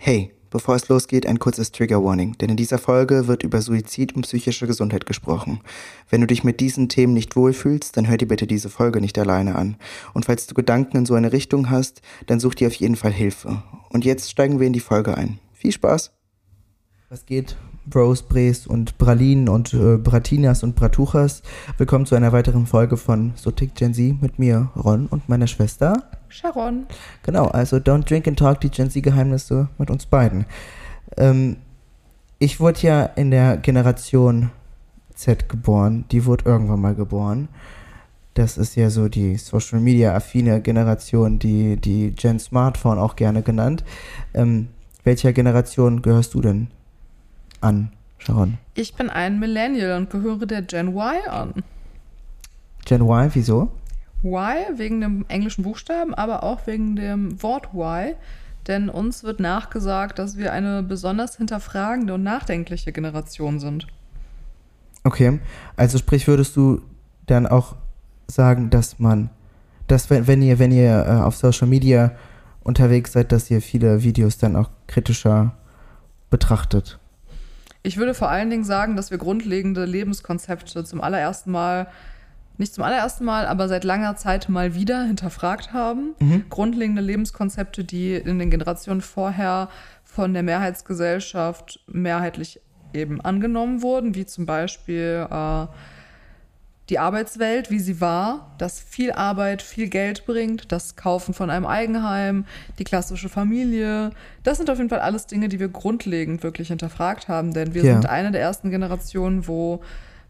Hey, bevor es losgeht, ein kurzes Trigger Warning, denn in dieser Folge wird über Suizid und psychische Gesundheit gesprochen. Wenn du dich mit diesen Themen nicht wohlfühlst, dann hör dir bitte diese Folge nicht alleine an. Und falls du Gedanken in so eine Richtung hast, dann such dir auf jeden Fall Hilfe. Und jetzt steigen wir in die Folge ein. Viel Spaß! Was geht? Bros, Bres und Pralinen und äh, Bratinas und Bratuchas. Willkommen zu einer weiteren Folge von Sotik Gen Z mit mir, Ron und meiner Schwester. Sharon. Genau, also Don't Drink and Talk, die Gen Z-Geheimnisse mit uns beiden. Ähm, ich wurde ja in der Generation Z geboren. Die wurde irgendwann mal geboren. Das ist ja so die Social Media affine Generation, die, die Gen Smartphone auch gerne genannt. Ähm, welcher Generation gehörst du denn an, Sharon? Ich bin ein Millennial und gehöre der Gen Y an. Gen Y, wieso? Y wegen dem englischen Buchstaben, aber auch wegen dem Wort Y. Denn uns wird nachgesagt, dass wir eine besonders hinterfragende und nachdenkliche Generation sind. Okay, also sprich, würdest du dann auch sagen, dass man, dass wenn, wenn ihr, wenn ihr äh, auf Social Media unterwegs seid, dass ihr viele Videos dann auch kritischer betrachtet? Ich würde vor allen Dingen sagen, dass wir grundlegende Lebenskonzepte zum allerersten Mal, nicht zum allerersten Mal, aber seit langer Zeit mal wieder hinterfragt haben. Mhm. Grundlegende Lebenskonzepte, die in den Generationen vorher von der Mehrheitsgesellschaft mehrheitlich eben angenommen wurden, wie zum Beispiel äh, die Arbeitswelt, wie sie war, dass viel Arbeit viel Geld bringt, das Kaufen von einem Eigenheim, die klassische Familie. Das sind auf jeden Fall alles Dinge, die wir grundlegend wirklich hinterfragt haben, denn wir Ja. sind eine der ersten Generationen, wo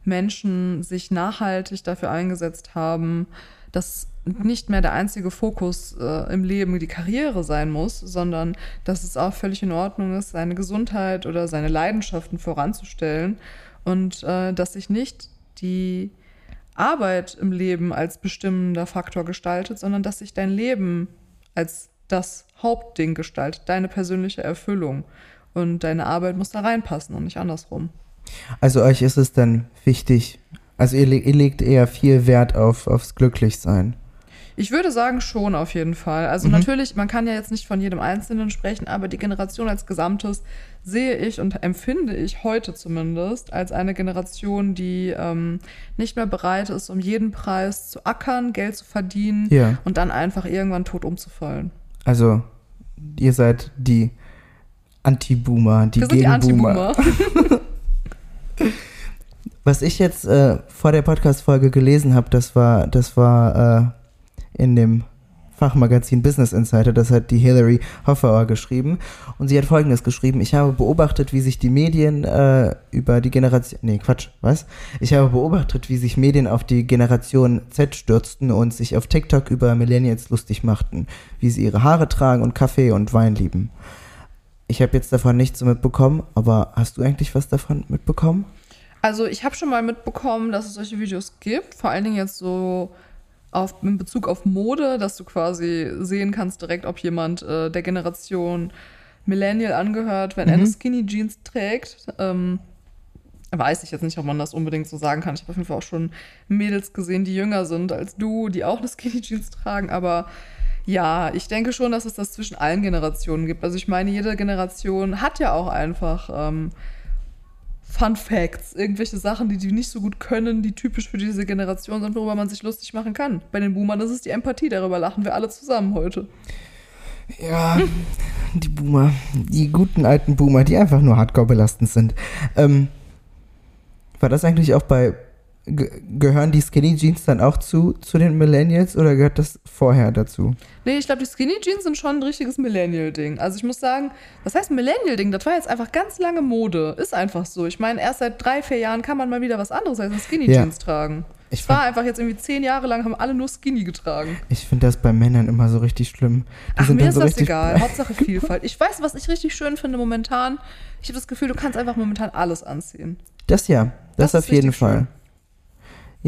Menschen sich nachhaltig dafür eingesetzt haben, dass nicht mehr der einzige Fokus äh, im Leben die Karriere sein muss, sondern dass es auch völlig in Ordnung ist, seine Gesundheit oder seine Leidenschaften voranzustellen und äh, dass sich nicht die Arbeit im Leben als bestimmender Faktor gestaltet, sondern dass sich dein Leben als das Hauptding gestaltet, deine persönliche Erfüllung. Und deine Arbeit muss da reinpassen und nicht andersrum. Also euch ist es dann wichtig, also ihr, ihr legt eher viel Wert auf, aufs Glücklichsein. Ich würde sagen, schon auf jeden Fall. Also Mhm. natürlich, man kann ja jetzt nicht von jedem Einzelnen sprechen, aber die Generation als Gesamtes sehe ich und empfinde ich heute zumindest als eine Generation, die ähm, nicht mehr bereit ist, um jeden Preis zu ackern, Geld zu verdienen Ja. und dann einfach irgendwann tot umzufallen. Also ihr seid die Anti-Boomer, die Wir sind die Gegen-Boomer. Anti-Boomer. Was ich jetzt äh, vor der Podcast-Folge gelesen habe, das war, das war äh, in dem Fachmagazin Business Insider, das hat die Hillary Hoffauer geschrieben. Und sie hat folgendes geschrieben: Ich habe beobachtet, wie sich die Medien äh, über die Generation. Nee, Quatsch, was? Ich habe beobachtet, wie sich Medien auf die Generation Z stürzten und sich auf TikTok über Millennials lustig machten, wie sie ihre Haare tragen und Kaffee und Wein lieben. Ich habe jetzt davon nichts mitbekommen, aber hast du eigentlich was davon mitbekommen? Also ich habe schon mal mitbekommen, dass es solche Videos gibt, vor allen Dingen jetzt so auf, in Bezug auf Mode, dass du quasi sehen kannst direkt, ob jemand äh, der Generation Millennial angehört, wenn er Mhm. eine Skinny Jeans trägt. Ähm, weiß ich jetzt nicht, ob man das unbedingt so sagen kann. Ich habe auf jeden Fall auch schon Mädels gesehen, die jünger sind als du, die auch eine Skinny Jeans tragen, aber ja, ich denke schon, dass es das zwischen allen Generationen gibt. Also ich meine, jede Generation hat ja auch einfach ähm, Fun Facts, irgendwelche Sachen, die die nicht so gut können, die typisch für diese Generation sind, worüber man sich lustig machen kann. Bei den Boomern ist es die Empathie, darüber lachen wir alle zusammen heute. Ja, die Boomer, die guten alten Boomer, die einfach nur hardcore belastend sind. Ähm, war das eigentlich auch bei, gehören die Skinny Jeans dann auch zu, zu den Millennials oder gehört das vorher dazu? Nee, ich glaube, die Skinny Jeans sind schon ein richtiges Millennial-Ding. Also ich muss sagen, was heißt Millennial-Ding? Das war jetzt einfach ganz lange Mode. Ist einfach so. Ich meine, erst seit drei, vier Jahren kann man mal wieder was anderes als Skinny Ja. Jeans tragen. Ich, Es war einfach jetzt irgendwie zehn Jahre lang, haben alle nur Skinny getragen. ich finde das bei Männern immer so richtig schlimm. Die Ach, mir ist so das egal. Hauptsache Vielfalt. Ich weiß, was ich richtig schön finde momentan. Ich habe das Gefühl, du kannst einfach momentan alles anziehen. Das ja, das, Das auf jeden Fall. schön.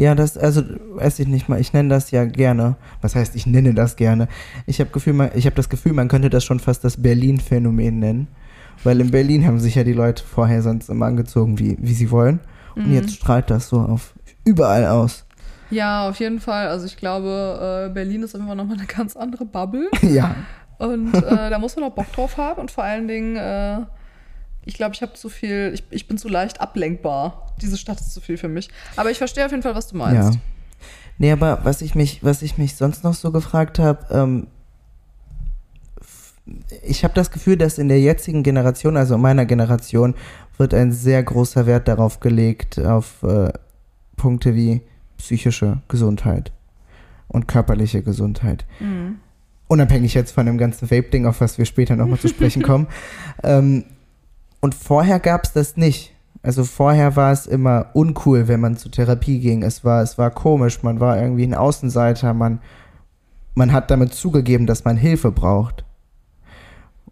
Ja, das, also, weiß ich nicht mal, ich nenne das ja gerne. Was heißt, ich nenne das gerne? Ich habe Gefühl, man, ich habe das Gefühl, man könnte das schon fast das Berlin-Phänomen nennen. Weil in Berlin haben sich ja die Leute vorher sonst immer angezogen, wie, wie sie wollen. Und Mhm. jetzt strahlt das so auf überall aus. Ja, auf jeden Fall. Also ich glaube, äh, Berlin ist immer noch mal eine ganz andere Bubble. ja. Und äh, da muss man auch Bock drauf haben. Und vor allen Dingen, äh, ich glaube, ich habe zu viel, ich, ich bin zu leicht ablenkbar. Diese Stadt ist zu viel für mich. Aber ich verstehe auf jeden Fall, was du meinst. Ja. Nee, aber was ich mich, was ich mich sonst noch so gefragt habe, ähm, ich habe das Gefühl, dass in der jetzigen Generation, also meiner Generation, wird ein sehr großer Wert darauf gelegt, auf äh, Punkte wie psychische Gesundheit und körperliche Gesundheit. Mhm. Unabhängig jetzt von dem ganzen Vape-Ding, auf was wir später nochmal zu sprechen kommen. Ähm, und vorher gab es das nicht. Also vorher war es immer uncool, wenn man zur Therapie ging. Es war, es war komisch, man war irgendwie ein Außenseiter, man, man hat damit zugegeben, dass man Hilfe braucht.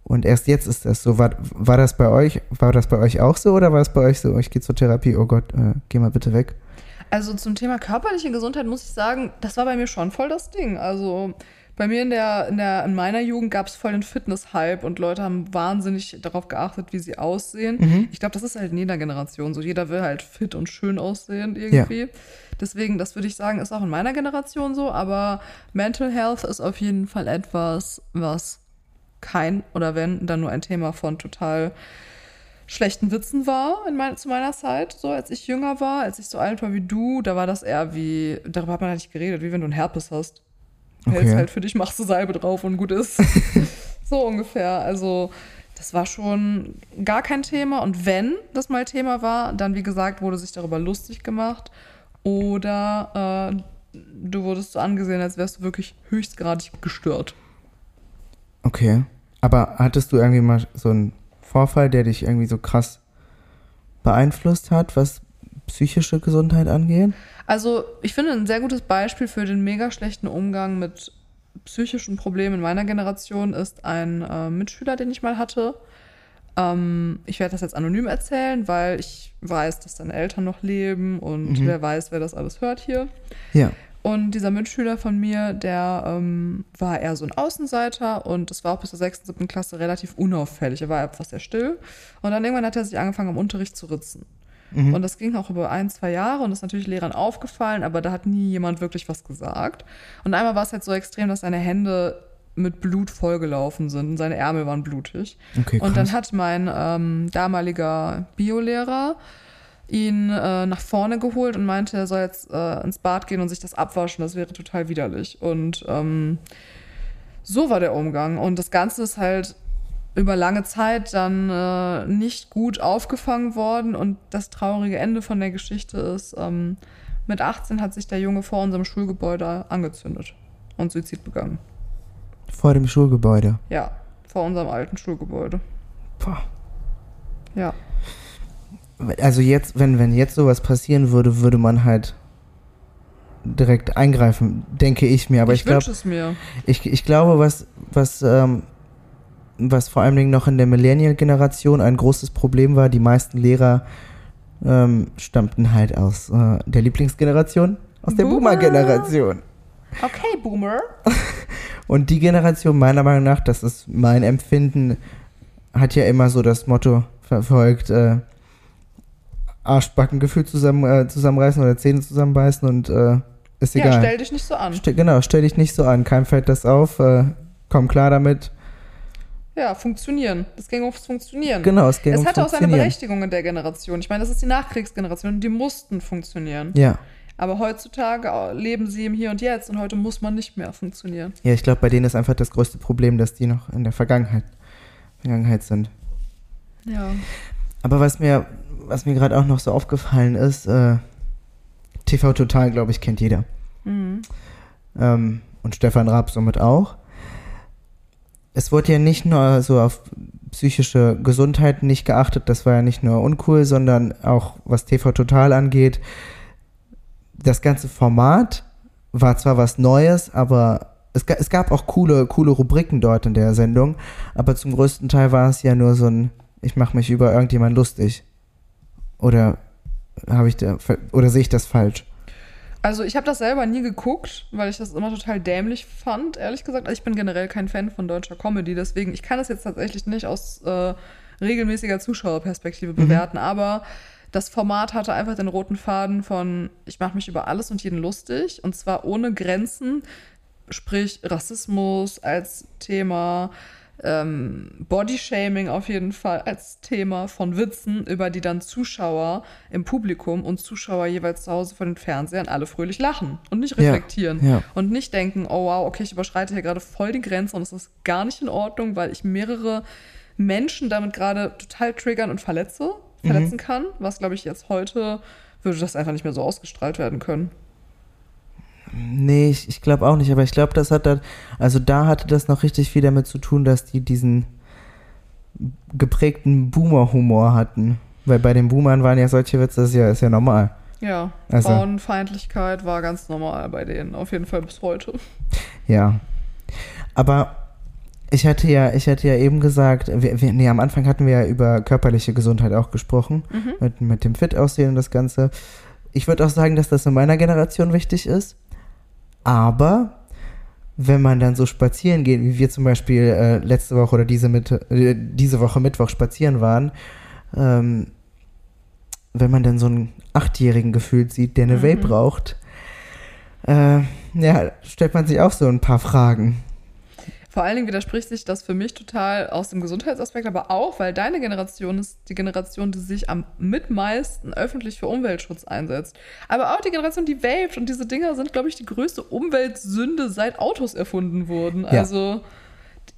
Und erst jetzt ist das so. War, war das bei euch, war das bei euch auch so oder war es bei euch so, ich gehe zur Therapie, oh Gott, äh, geh mal bitte weg? Also zum Thema körperliche Gesundheit muss ich sagen, das war bei mir schon voll das Ding. Also bei mir in der, in der, in meiner Jugend gab es voll den Fitness-Hype und Leute haben wahnsinnig darauf geachtet, wie sie aussehen. Mhm. Ich glaube, das ist halt in jeder Generation so. Jeder will halt fit und schön aussehen irgendwie. Deswegen, das würde ich sagen, ist auch in meiner Generation so. Aber Mental Health ist auf jeden Fall etwas, was kein oder wenn dann nur ein Thema von total schlechten Witzen war in mein, zu meiner Zeit, so als ich jünger war, als ich so alt war wie du, da war das eher wie, darüber hat man halt nicht geredet, wie wenn du einen Herpes hast. Du Okay. hältst halt für dich, machst du Salbe drauf und gut ist. so ungefähr. Also das war schon gar kein Thema. Und wenn das mal Thema war, dann wie gesagt, wurde sich darüber lustig gemacht. Oder äh, du wurdest so angesehen, als wärst du wirklich höchstgradig gestört. Okay. Aber hattest du irgendwie mal so einen Vorfall, der dich irgendwie so krass beeinflusst hat, was psychische Gesundheit angeht? Also, ich finde, ein sehr gutes Beispiel für den mega schlechten Umgang mit psychischen Problemen in meiner Generation ist ein äh, Mitschüler, den ich mal hatte. Ähm, ich werde das jetzt anonym erzählen, weil ich weiß, dass seine Eltern noch leben und Mhm. wer weiß, wer das alles hört hier. Ja. Und dieser Mitschüler von mir, der ähm, war eher so ein Außenseiter und das war auch bis zur 6., 7. Klasse relativ unauffällig. Er war etwas sehr still. Und dann irgendwann hat er sich angefangen, am Unterricht zu ritzen. Mhm. Und das ging auch über ein, zwei Jahre und ist natürlich Lehrern aufgefallen, aber da hat nie jemand wirklich was gesagt. Und einmal war es halt so extrem, dass seine Hände mit Blut vollgelaufen sind und seine Ärmel waren blutig. Okay, Und dann hat mein ähm, damaliger Biolehrer ihn äh, nach vorne geholt und meinte, er soll jetzt äh, ins Bad gehen und sich das abwaschen. Das wäre total widerlich. Und ähm, so war der Umgang. Und das Ganze ist halt über lange Zeit dann äh, nicht gut aufgefangen worden. Und das traurige Ende von der Geschichte ist, ähm, mit 18 hat sich der Junge vor unserem Schulgebäude angezündet und Suizid begangen. Vor dem Schulgebäude. Ja, vor unserem alten Schulgebäude. Boah. Ja. Also jetzt, wenn, wenn jetzt sowas passieren würde, würde man halt direkt eingreifen, denke ich mir. Aber ich, ich glaube, wünsche es mir. ich, ich glaube, was, was, ähm, was vor allen Dingen noch in der Millennial-Generation ein großes Problem war, die meisten Lehrer ähm, stammten halt aus äh, der Lieblingsgeneration, aus der Boomer. Boomer-Generation. Okay, Boomer. Und die Generation, meiner Meinung nach, das ist mein Empfinden, hat ja immer so das Motto verfolgt, äh, Arschbackengefühl zusammen, äh, zusammenreißen oder Zähne zusammenbeißen und äh, ist Ja, egal. stell dich nicht so an. Ste genau, stell dich nicht so an, keinem fällt das auf, äh, komm klar damit. Ja, funktionieren. Das ging aufs Funktionieren. Genau, es ging es ums hatte auch seine Funktionieren. Berechtigung in der Generation. Ich meine, das ist die Nachkriegsgeneration. Die mussten funktionieren. Ja, Aber heutzutage leben sie im Hier und Jetzt und heute muss man nicht mehr funktionieren. ja, ich glaube, bei denen ist einfach das größte Problem, dass die noch in der Vergangenheit, Vergangenheit sind. Ja. Aber was mir, was mir gerade auch noch so aufgefallen ist, äh, TV Total, glaube ich, kennt jeder. Mhm. ähm, und Stefan Raab somit auch. Es wurde ja nicht nur so auf psychische Gesundheit nicht geachtet, das war ja nicht nur uncool, sondern auch was TV Total angeht. Das ganze Format war zwar was Neues, aber es, es gab auch coole, coole Rubriken dort in der Sendung, aber zum größten Teil war es ja nur so ein, ich mache mich über irgendjemand lustig. Oder habe ich da, oder sehe ich das falsch? Also ich habe das selber nie geguckt, weil ich das immer total dämlich fand, ehrlich gesagt. Also ich bin generell kein Fan von deutscher Comedy, deswegen ich kann das jetzt tatsächlich nicht aus äh, regelmäßiger Zuschauerperspektive bewerten, aber das Format hatte einfach den roten Faden von ich mache mich über alles und jeden lustig und zwar ohne Grenzen sprich Rassismus als Thema, ähm, Bodyshaming auf jeden Fall als Thema von Witzen, über die dann Zuschauer im Publikum und Zuschauer jeweils zu Hause vor den Fernsehern alle fröhlich lachen und nicht Ja, reflektieren ja. und nicht denken, oh wow, okay, ich überschreite hier gerade voll die Grenze und es ist gar nicht in Ordnung, weil ich mehrere Menschen damit gerade total triggern und verletze, verletzen kann, was glaube ich jetzt heute würde das einfach nicht mehr so ausgestrahlt werden können. Nee, ich, ich glaube auch nicht, aber ich glaube, das hat dann, also da hatte das noch richtig viel damit zu tun, dass die diesen geprägten Boomer-Humor hatten. Weil bei den Boomern waren ja solche Witze, das ist ja, ist ja normal. Ja, Also- Frauenfeindlichkeit war ganz normal bei denen, auf jeden Fall bis heute. Ja. Aber ich hatte ja, ich hatte ja eben gesagt, wir, wir, nee, am Anfang hatten wir ja über körperliche Gesundheit auch gesprochen, mit, mit dem Fit-Aussehen und das Ganze. Ich würde auch sagen, dass das in meiner Generation wichtig ist. Aber wenn man dann so spazieren geht, wie wir zum Beispiel äh, letzte Woche oder diese, Mitte, äh, diese Woche Mittwoch spazieren waren, ähm, wenn man dann so einen Achtjährigen gefühlt sieht, der eine Mhm. Vape raucht, äh, ja, stellt man sich auch so ein paar Fragen. Vor allen Dingen widerspricht sich das für mich total aus dem Gesundheitsaspekt, aber auch, weil deine Generation ist die Generation, die sich am mitmeisten öffentlich für Umweltschutz einsetzt. Aber auch die Generation, die vaped und diese Dinger sind, glaube ich, die größte Umweltsünde seit Autos erfunden wurden. Ja. Also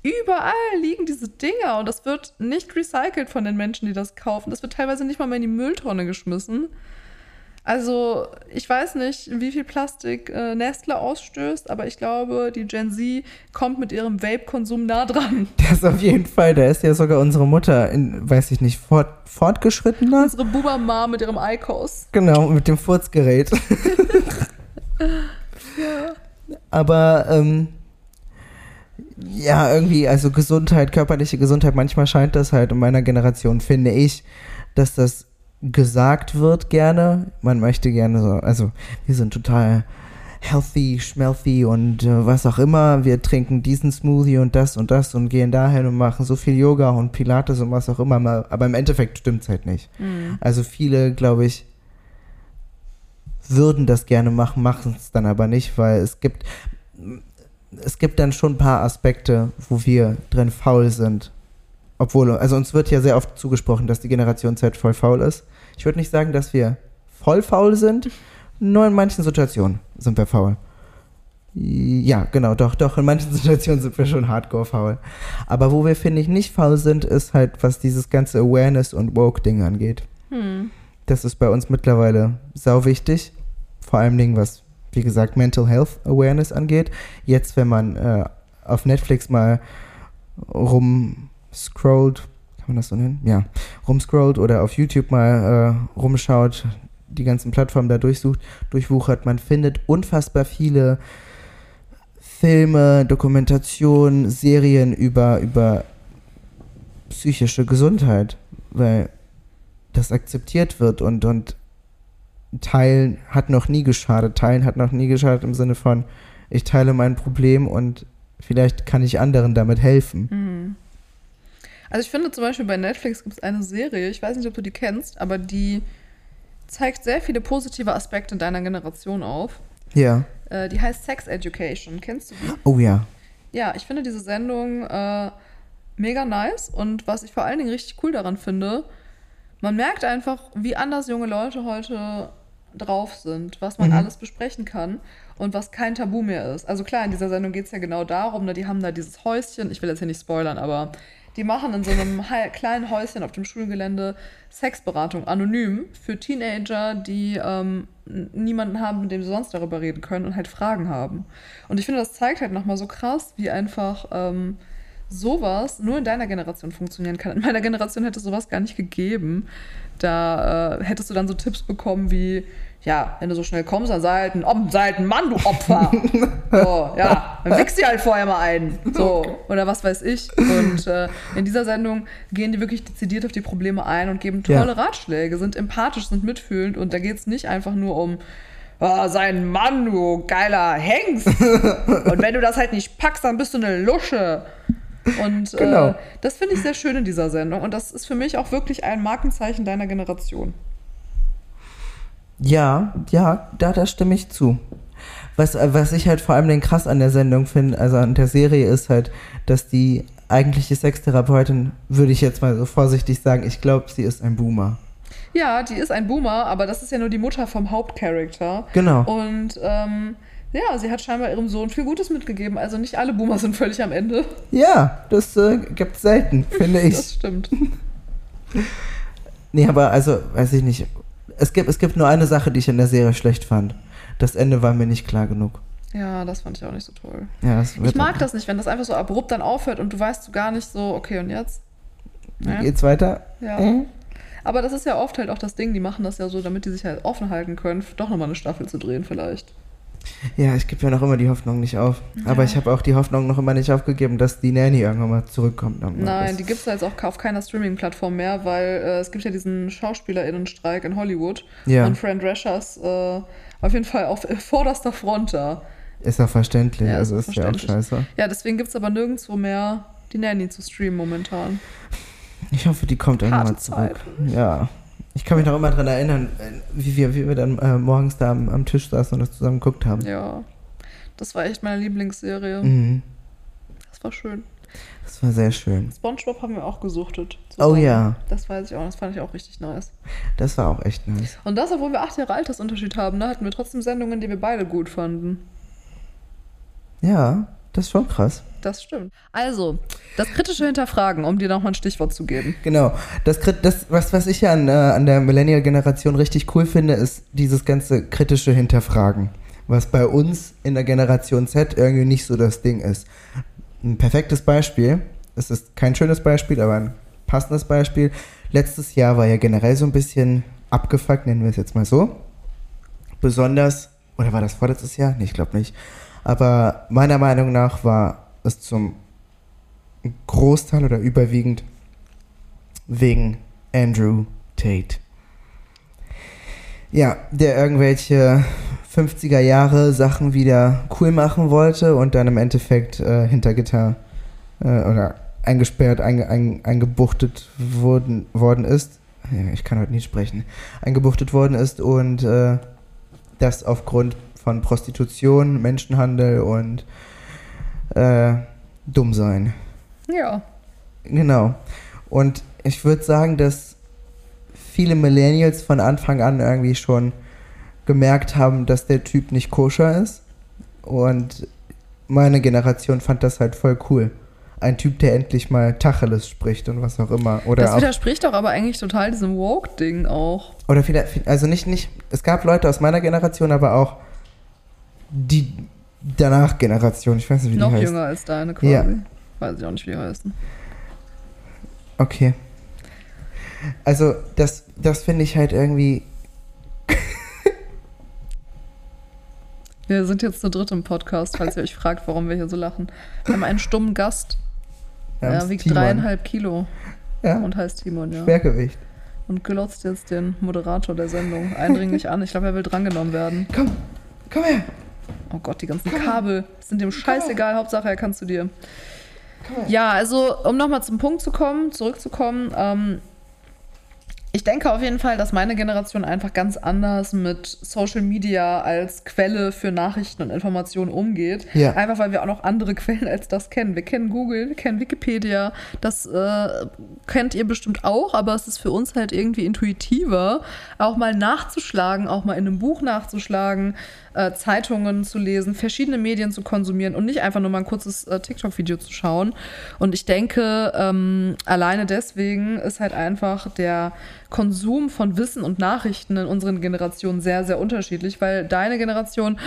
überall liegen diese Dinger und das wird nicht recycelt von den Menschen, die das kaufen. Das wird teilweise nicht mal mehr in die Mülltonne geschmissen. Also, ich weiß nicht, wie viel Plastik äh, Nestle ausstößt, aber ich glaube, die Gen Z kommt mit ihrem Vape-Konsum nah dran. Das auf jeden Fall, da ist ja sogar unsere Mutter, in, weiß ich nicht, fort, fortgeschrittener. Unsere Boomer-Ma mit ihrem Eikos. Genau, mit dem Furzgerät. Aber ähm, ja, irgendwie, also Gesundheit, körperliche Gesundheit, manchmal scheint das halt in meiner Generation, finde ich, dass das gesagt wird gerne. Man möchte gerne so, also wir sind total healthy, schmelthy und äh, was auch immer. Wir trinken diesen Smoothie und das und das und gehen dahin und machen so viel Yoga und Pilates und was auch immer. Aber im Endeffekt stimmt's halt nicht. Also viele, glaube ich, würden das gerne machen, machen es dann aber nicht, weil es gibt, es gibt dann schon ein paar Aspekte, wo wir drin faul sind. Obwohl, also uns wird ja sehr oft zugesprochen, dass die Generation Z voll faul ist. Ich würde nicht sagen, dass wir voll faul sind, nur in manchen Situationen sind wir faul. Ja, genau, doch, doch, in manchen Situationen sind wir schon hardcore faul. Aber wo wir, finde ich, nicht faul sind, ist halt, was dieses ganze Awareness- und Woke-Ding angeht. Das ist bei uns mittlerweile sau wichtig. Vor allem Dingen, was, wie gesagt, Mental Health Awareness angeht. Jetzt, wenn man äh, auf Netflix mal rumscrollt, kann man das so nennen? Ja, rumscrollt oder auf YouTube mal äh, rumschaut, die ganzen Plattformen da durchsucht, durchwuchert, man findet unfassbar viele Filme, Dokumentationen, Serien über, über psychische Gesundheit, weil das akzeptiert wird und, und Teilen hat noch nie geschadet. Teilen hat noch nie geschadet im Sinne von, ich teile mein Problem und vielleicht kann ich anderen damit helfen. Also ich finde zum Beispiel bei Netflix gibt es eine Serie, ich weiß nicht, ob du die kennst, aber die zeigt sehr viele positive Aspekte deiner Generation auf. Ja. Äh, die heißt Sex Education. Kennst du die? Oh ja. Ja, ich finde diese Sendung äh, mega nice und was ich vor allen Dingen richtig cool daran finde, man merkt einfach, wie anders junge Leute heute drauf sind, was man alles besprechen kann und was kein Tabu mehr ist. Also klar, in dieser Sendung geht es ja genau darum, ne, die haben da dieses Häuschen, ich will jetzt hier nicht spoilern, aber die machen in so einem kleinen Häuschen auf dem Schulgelände Sexberatung anonym für Teenager, die ähm, niemanden haben, mit dem sie sonst darüber reden können und halt Fragen haben. Und ich finde, das zeigt halt nochmal so krass, wie einfach ähm, sowas nur in deiner Generation funktionieren kann. In meiner Generation hätte es sowas gar nicht gegeben. Da äh, hättest du dann so Tipps bekommen wie, ja, wenn du so schnell kommst, dann sei halt ein, Ob- sei halt ein Mann, du Opfer. so, ja, dann wichst sie halt vorher mal ein. So, oder was weiß ich. Und äh, in dieser Sendung gehen die wirklich dezidiert auf die Probleme ein und geben tolle Ja. Ratschläge, sind empathisch, sind mitfühlend und da geht es nicht einfach nur um oh, sei ein Mann, du geiler Hengst. und wenn du das halt nicht packst, dann bist du eine Lusche. Und Genau. äh, das finde ich sehr schön in dieser Sendung. Und das ist für mich auch wirklich ein Markenzeichen deiner Generation. Ja, ja, da, da stimme ich zu. Was, was ich halt vor allem den krass an der Sendung finde, also an der Serie, ist halt, dass die eigentliche Sextherapeutin, würde ich jetzt mal so vorsichtig sagen, ich glaube, sie ist ein Boomer. Ja, die ist ein Boomer, aber das ist ja nur die Mutter vom Hauptcharakter. Genau. Und ähm, ja, sie hat scheinbar ihrem Sohn viel Gutes mitgegeben. Also nicht alle Boomer sind völlig am Ende. Ja, das äh, gibt es selten, finde ich. Das stimmt. Nee, aber also, weiß ich nicht. Es gibt, es gibt nur eine Sache, die ich in der Serie schlecht fand. Das Ende war mir nicht klar genug. Ja, das fand ich auch nicht so toll. Ja, das Ich mag das nicht, wenn das einfach so abrupt dann aufhört und du weißt so gar nicht so, okay, und jetzt? Ja. Geht's weiter? Ja. Äh? Aber das ist ja oft halt auch das Ding, die machen das ja so, damit die sich halt offen halten können, doch nochmal eine Staffel zu drehen vielleicht. Ja, ich gebe ja noch immer die Hoffnung nicht auf. Aber Ja. ich habe auch die Hoffnung noch immer nicht aufgegeben, dass die Nanny irgendwann mal zurückkommt. Nein, die gibt es jetzt auch auf keiner Streaming-Plattform mehr, weil äh, es gibt ja diesen SchauspielerInnenstreik in Hollywood. Ja. Und Fran Drescher ist äh, auf jeden Fall auf vorderster Front da. Ist auch verständlich, Ja, also ist ist ja auch verständlich. scheiße. Ja, deswegen gibt es aber nirgendwo mehr die Nanny zu streamen momentan. Ich hoffe, die kommt irgendwann mal zurück. Ja. Ich kann mich noch immer daran erinnern, äh, wie wir, wie wir dann äh, morgens da am, am Tisch saßen und das zusammen geguckt haben. Ja. Das war echt meine Lieblingsserie. Mhm. Das war schön. Das war sehr schön. Spongebob haben wir auch gesuchtet. Oh ja. Das weiß ich auch. Das fand ich auch richtig nice. Das war auch echt nice. Und das, obwohl wir acht Jahre Altersunterschied haben, ne, hatten wir trotzdem Sendungen, die wir beide gut fanden. Ja, das ist schon krass. Das stimmt. Also, das kritische Hinterfragen, um dir nochmal ein Stichwort zu geben. Genau. Das, das was, was ich ja an, äh, an der Millennial-Generation richtig cool finde, ist dieses ganze kritische Hinterfragen. Was bei uns in der Generation Z irgendwie nicht so das Ding ist. Ein perfektes Beispiel, es ist kein schönes Beispiel, aber ein passendes Beispiel. Letztes Jahr war ja generell so ein bisschen abgefuckt, nennen wir es jetzt mal so. Besonders, oder war das vorletztes Jahr? Nee, ich glaube nicht. Aber meiner Meinung nach war es zum Großteil oder überwiegend wegen Andrew Tate. Ja, der irgendwelche 50er Jahre Sachen wieder cool machen wollte und dann im Endeffekt äh, hinter Gitter äh, oder eingesperrt, einge, ein, eingebuchtet wurden, worden ist. Ich kann heute nicht sprechen. Eingebuchtet worden ist und äh, das aufgrund von Prostitution, Menschenhandel und äh, Dummsein. Ja. Genau. Und ich würde sagen, dass viele Millennials von Anfang an irgendwie schon gemerkt haben, dass der Typ nicht koscher ist. Und meine Generation fand das halt voll cool. Ein Typ, der endlich mal Tacheles spricht und was auch immer. Oder Das widerspricht doch aber eigentlich total diesem Woke-Ding auch. oder vielleicht, also nicht, nicht, es gab Leute aus meiner Generation, aber auch die danach Generation, ich weiß nicht, wie Noch die heißt. jünger als deine quasi. Ja. Weiß ich auch nicht, wie die heißen. Okay. Also, das, das finde ich halt irgendwie. Wir sind jetzt zu dritt im Podcast, falls ihr euch fragt, warum wir hier so lachen. Wir haben einen stummen Gast. Er haben's wiegt Timon. dreieinhalb Kilo Ja, und heißt Timon, ja. Schwergewicht. Und glotzt jetzt den Moderator der Sendung eindringlich an. Ich glaube, er will drangenommen werden. Komm, komm her. Oh Gott, die ganzen Kabel sind dem scheißegal. Hauptsache, er kann zu dir. Ja, also, um nochmal zum Punkt zu kommen, zurückzukommen. Ähm, ich denke auf jeden Fall, dass meine Generation einfach ganz anders mit Social Media als Quelle für Nachrichten und Informationen umgeht. Ja. Einfach weil wir auch noch andere Quellen als das kennen. Wir kennen Google, wir kennen Wikipedia. Das äh, kennt ihr bestimmt auch, aber es ist für uns halt irgendwie intuitiver, auch mal nachzuschlagen, auch mal in einem Buch nachzuschlagen, äh, Zeitungen zu lesen, verschiedene Medien zu konsumieren und nicht einfach nur mal ein kurzes äh, TikTok-Video zu schauen. Und ich denke, ähm, alleine deswegen ist halt einfach der Konsum von Wissen und Nachrichten in unseren Generationen sehr, sehr unterschiedlich, weil deine Generation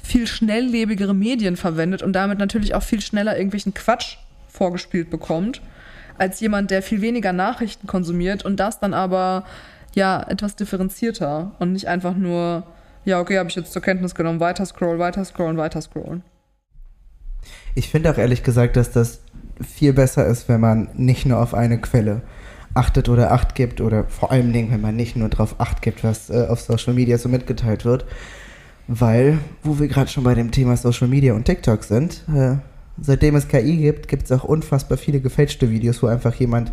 viel schnelllebigere Medien verwendet und damit natürlich auch viel schneller irgendwelchen Quatsch vorgespielt bekommt, als jemand, der viel weniger Nachrichten konsumiert und das dann aber ja etwas differenzierter und nicht einfach nur, ja, okay, habe ich jetzt zur Kenntnis genommen, weiter scrollen, weiter scrollen, weiter scrollen. Ich finde auch ehrlich gesagt, dass das viel besser ist, wenn man nicht nur auf eine Quelle achtet oder Acht gibt oder vor allen Dingen, wenn man nicht nur darauf Acht gibt, was äh, auf Social Media so mitgeteilt wird. Weil, wo wir gerade schon bei dem Thema Social Media und TikTok sind, äh, seitdem es KI gibt, gibt es auch unfassbar viele gefälschte Videos, wo einfach jemand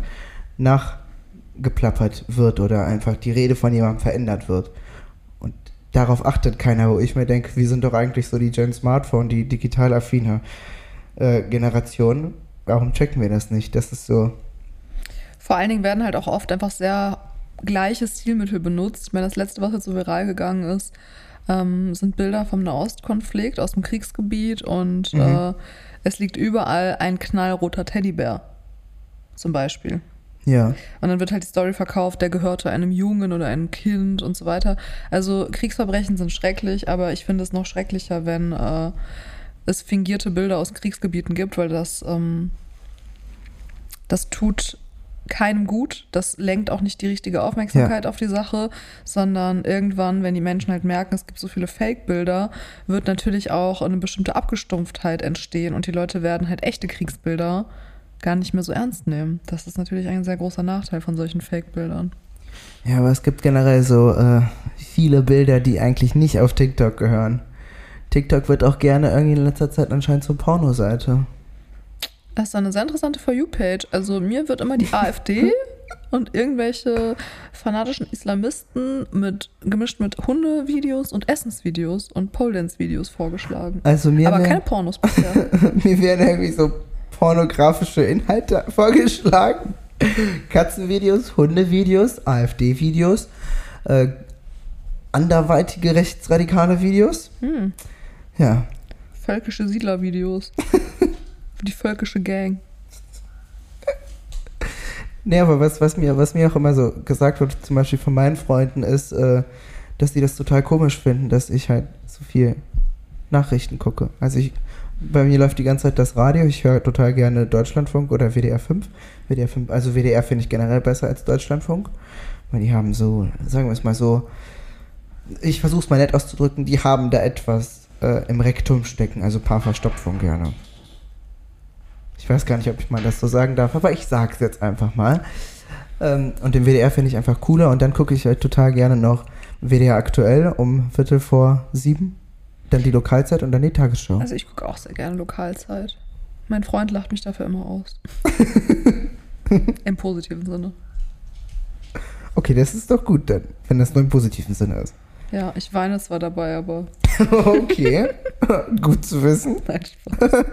nachgeplappert wird oder einfach die Rede von jemandem verändert wird. Und darauf achtet keiner, wo ich mir denke, wir sind doch eigentlich so die Gen Smartphone, die digital affine äh, Generation. Warum checken wir das nicht? Das ist so. Vor allen Dingen werden halt auch oft einfach sehr gleiche Stilmittel benutzt. Ich meine, das letzte, was jetzt so viral gegangen ist, ähm, sind Bilder vom Nahostkonflikt aus dem Kriegsgebiet und Mhm. äh, es liegt überall ein knallroter Teddybär. Zum Beispiel. Ja. Und dann wird halt die Story verkauft, der gehörte einem Jungen oder einem Kind und so weiter. Also Kriegsverbrechen sind schrecklich, aber ich finde es noch schrecklicher, wenn äh, es fingierte Bilder aus Kriegsgebieten gibt, weil das, ähm, das tut keinem gut. Das lenkt auch nicht die richtige Aufmerksamkeit auf die Sache, sondern irgendwann, wenn die Menschen halt merken, es gibt so viele Fake-Bilder, wird natürlich auch eine bestimmte Abgestumpftheit entstehen und die Leute werden halt echte Kriegsbilder gar nicht mehr so ernst nehmen. Das ist natürlich ein sehr großer Nachteil von solchen Fake-Bildern. Ja, aber es gibt generell so äh, viele Bilder, die eigentlich nicht auf TikTok gehören. TikTok wird auch gerne irgendwie in letzter Zeit anscheinend zur Pornoseite. Das ist eine sehr interessante For You-Page. Also mir wird immer die AfD und irgendwelche fanatischen Islamisten mit gemischt mit Hundevideos und Essensvideos und Pole Dance-Videos vorgeschlagen. Also mir, Aber keine wär, Pornos bisher. mir werden irgendwie so pornografische Inhalte vorgeschlagen. Katzenvideos, Hundevideos, AfD-Videos, äh, anderweitige rechtsradikale Videos. Hm. Ja, Völkische Siedler-Videos. Die völkische Gang. Nee, aber was, was, mir, was mir auch immer so gesagt wird, zum Beispiel von meinen Freunden, ist, äh, dass die das total komisch finden, dass ich halt so viel Nachrichten gucke. Also ich, bei mir läuft die ganze Zeit das Radio, ich höre total gerne Deutschlandfunk oder WDR 5. WDR 5 also WDR finde ich generell besser als Deutschlandfunk, weil die haben so, sagen wir es mal so, ich versuche es mal nett auszudrücken, die haben da etwas äh, im Rektum stecken, also Paarverstopfung gerne. Ich weiß gar nicht, ob ich mal das so sagen darf, aber ich sag's jetzt einfach mal. Ähm, und den WDR finde ich einfach cooler und dann gucke ich halt total gerne noch WDR aktuell um Viertel vor sieben. Dann die Lokalzeit und dann die Tagesschau. Also ich gucke auch sehr gerne Lokalzeit. Mein Freund lacht mich dafür immer aus. Im positiven Sinne. Okay, das ist doch gut dann, wenn das nur im positiven Sinne ist. Ja, ich weine zwar dabei, aber okay, gut zu wissen. nein, Spaß.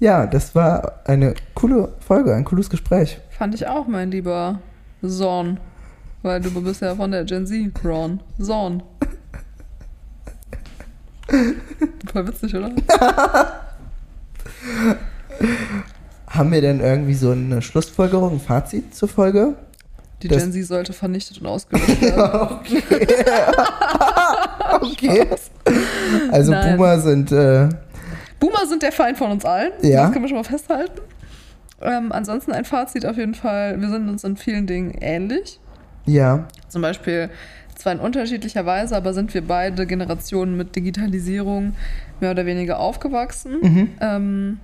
Ja, das war eine coole Folge, ein cooles Gespräch. Fand ich auch, mein lieber Zorn. Weil du bist ja von der Gen Z, Ron. Zorn. Voll witzig, oder? Haben wir denn irgendwie so eine Schlussfolgerung, ein Fazit zur Folge? Die Das- Gen Z sollte vernichtet und ausgelöscht werden. okay. okay. Also Nein. Boomer sind äh, Boomer sind der Feind von uns allen. Ja. Das können wir schon mal festhalten. Ähm, ansonsten ein Fazit auf jeden Fall. Wir sind uns in vielen Dingen ähnlich. ja, Zum Beispiel zwar in unterschiedlicher Weise, aber sind wir beide Generationen mit Digitalisierung mehr oder weniger aufgewachsen. mhm. Ähm,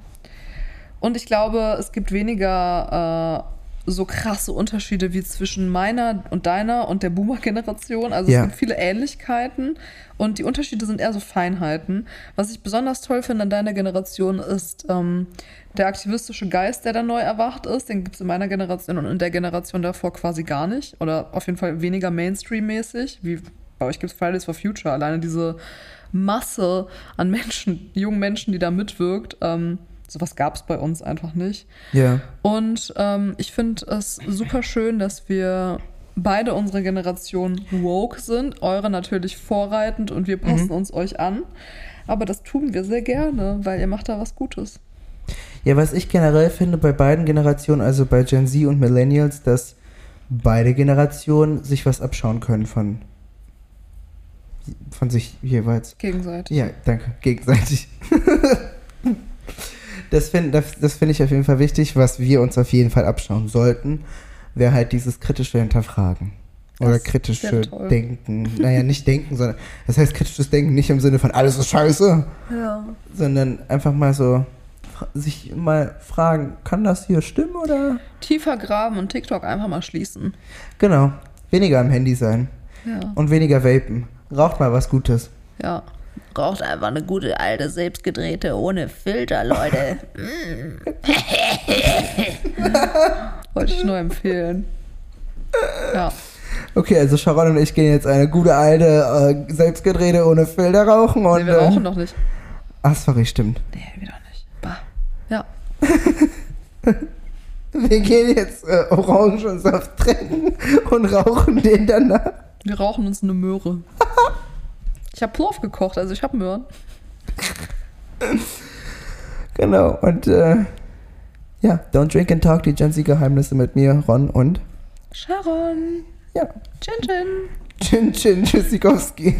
und ich glaube, es gibt weniger äh, so krasse Unterschiede wie zwischen meiner und deiner und der Boomer-Generation. Also Ja. es gibt viele Ähnlichkeiten und die Unterschiede sind eher so Feinheiten. Was ich besonders toll finde an deiner Generation ist ähm, der aktivistische Geist, der da neu erwacht ist. Den gibt es in meiner Generation und in der Generation davor quasi gar nicht. Oder auf jeden Fall weniger Mainstream-mäßig. Wie bei euch gibt es Fridays for Future. Alleine diese Masse an Menschen, jungen Menschen, die da mitwirkt. Ähm, sowas gab es bei uns einfach nicht. ja. Und ähm, ich finde es super schön, dass wir beide unsere Generation woke sind, eure natürlich vorreitend und wir passen uns euch an. Aber das tun wir sehr gerne, weil ihr macht da was Gutes. Ja, was ich generell finde bei beiden Generationen, also bei Gen Z und Millennials, dass beide Generationen sich was abschauen können von, von sich jeweils. Gegenseitig. Ja, danke, gegenseitig. das finde das, das find ich auf jeden Fall wichtig, was wir uns auf jeden Fall abschauen sollten, wäre halt dieses kritische Hinterfragen. Oder Das kritische wär toll. Denken. Naja, nicht denken, sondern das heißt kritisches Denken nicht im Sinne von alles ist scheiße, Ja. sondern einfach mal so sich mal fragen, kann das hier stimmen oder? Tiefer graben und TikTok einfach mal schließen. Genau, weniger am Handy sein Ja. und weniger vapen. Raucht mal was Gutes. Ja. Braucht einfach eine gute alte selbstgedrehte ohne Filter, Leute. Wollte ich nur empfehlen. Ja. Okay, also Sharon und ich gehen jetzt eine gute alte äh, selbstgedrehte ohne Filter rauchen und. Nee, wir rauchen doch nicht. Ach, sorry, stimmt. Nee, wir doch nicht. Bah. Ja. Wir gehen jetzt äh, Orangensaft trinken und rauchen den danach. Wir rauchen uns eine Möhre. Ich habe Plov gekocht, also ich habe Möhren. Genau, und äh, ja, Don't Drink and Talk, die Jensi-Geheimnisse mit mir, Ron und Sharon. ja, Chin Chin. Chin Chin Tschüssikowski.